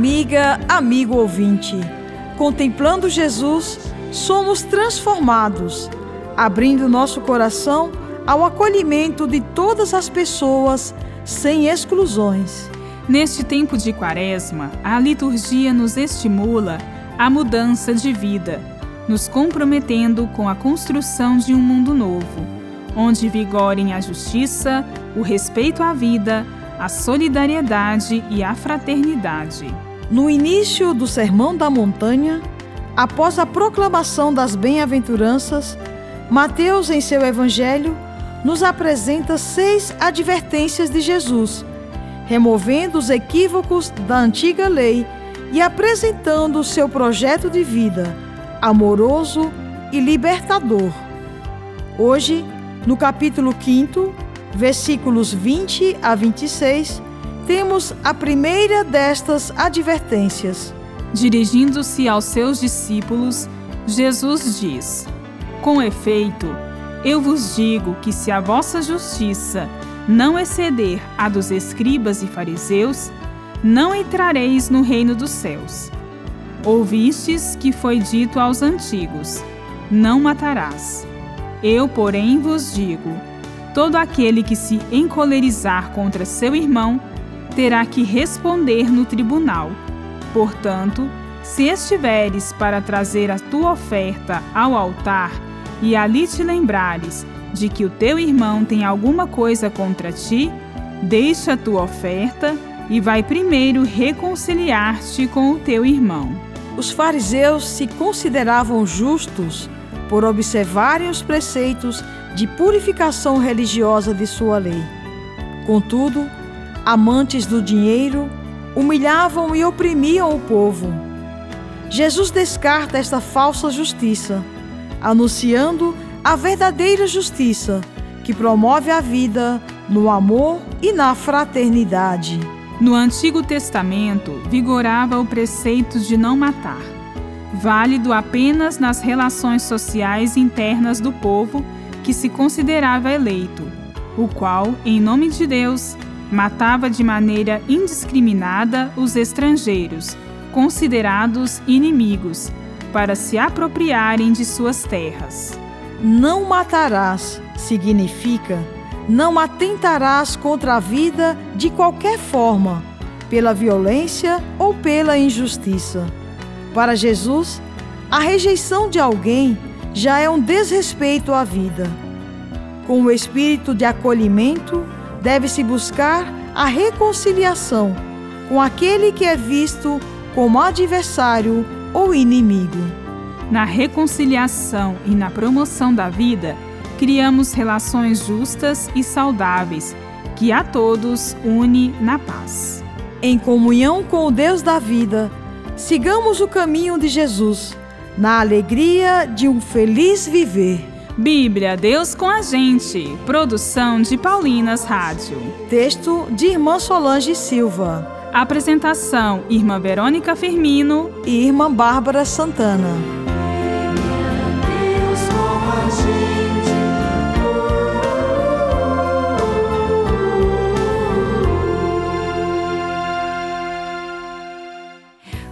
amiga, amigo ouvinte, contemplando Jesus, somos transformados, abrindo nosso coração ao acolhimento de todas as pessoas, sem exclusões. Neste tempo de Quaresma, a liturgia nos estimula à mudança de vida, nos comprometendo com a construção de um mundo novo, onde vigorem a justiça, o respeito à vida, a solidariedade e a fraternidade. No início do Sermão da Montanha, após a proclamação das bem-aventuranças, Mateus, em seu Evangelho, nos apresenta seis advertências de Jesus, removendo os equívocos da antiga lei e apresentando o seu projeto de vida amoroso e libertador. Hoje, no capítulo 5, versículos 20 a 26, temos a primeira destas advertências. Dirigindo-se aos seus discípulos, Jesus diz: Com efeito, eu vos digo que se a vossa justiça não exceder a dos escribas e fariseus, não entrareis no reino dos céus. Ouvistes que foi dito aos antigos: Não matarás. Eu, porém, vos digo: todo aquele que se encolerizar contra seu irmão terá que responder no tribunal. Portanto, se estiveres para trazer a tua oferta ao altar e ali te lembrares de que o teu irmão tem alguma coisa contra ti, deixa a tua oferta e vai primeiro reconciliar-te com o teu irmão. Os fariseus se consideravam justos por observarem os preceitos de purificação religiosa de sua lei. Contudo, amantes do dinheiro, humilhavam e oprimiam o povo. Jesus descarta esta falsa justiça, anunciando a verdadeira justiça que promove a vida no amor e na fraternidade. No Antigo Testamento vigorava o preceito de não matar, válido apenas nas relações sociais internas do povo que se considerava eleito, o qual, em nome de Deus, matava de maneira indiscriminada os estrangeiros, considerados inimigos, para se apropriarem de suas terras. Não matarás significa não atentarás contra a vida de qualquer forma, pela violência ou pela injustiça. Para Jesus, a rejeição de alguém já é um desrespeito à vida. Com o espírito de acolhimento, deve-se buscar a reconciliação com aquele que é visto como adversário ou inimigo. Na reconciliação e na promoção da vida, criamos relações justas e saudáveis que a todos une na paz. Em comunhão com o Deus da vida, sigamos o caminho de Jesus, na alegria de um feliz viver. Bíblia, Deus com a gente. Produção de Paulinas Rádio. Texto de Irmã Solange Silva. Apresentação: Irmã Verônica Firmino e Irmã Bárbara Santana.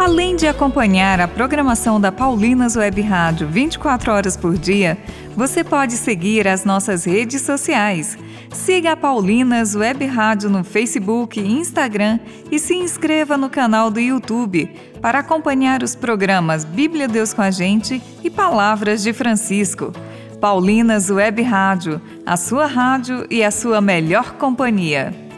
Além de acompanhar a programação da Paulinas Web Rádio 24 horas por dia, você pode seguir as nossas redes sociais. Siga a Paulinas Web Rádio no Facebook e Instagram e se inscreva no canal do YouTube para acompanhar os programas Bíblia Deus com a Gente e Palavras de Francisco. Paulinas Web Rádio, a sua rádio e a sua melhor companhia.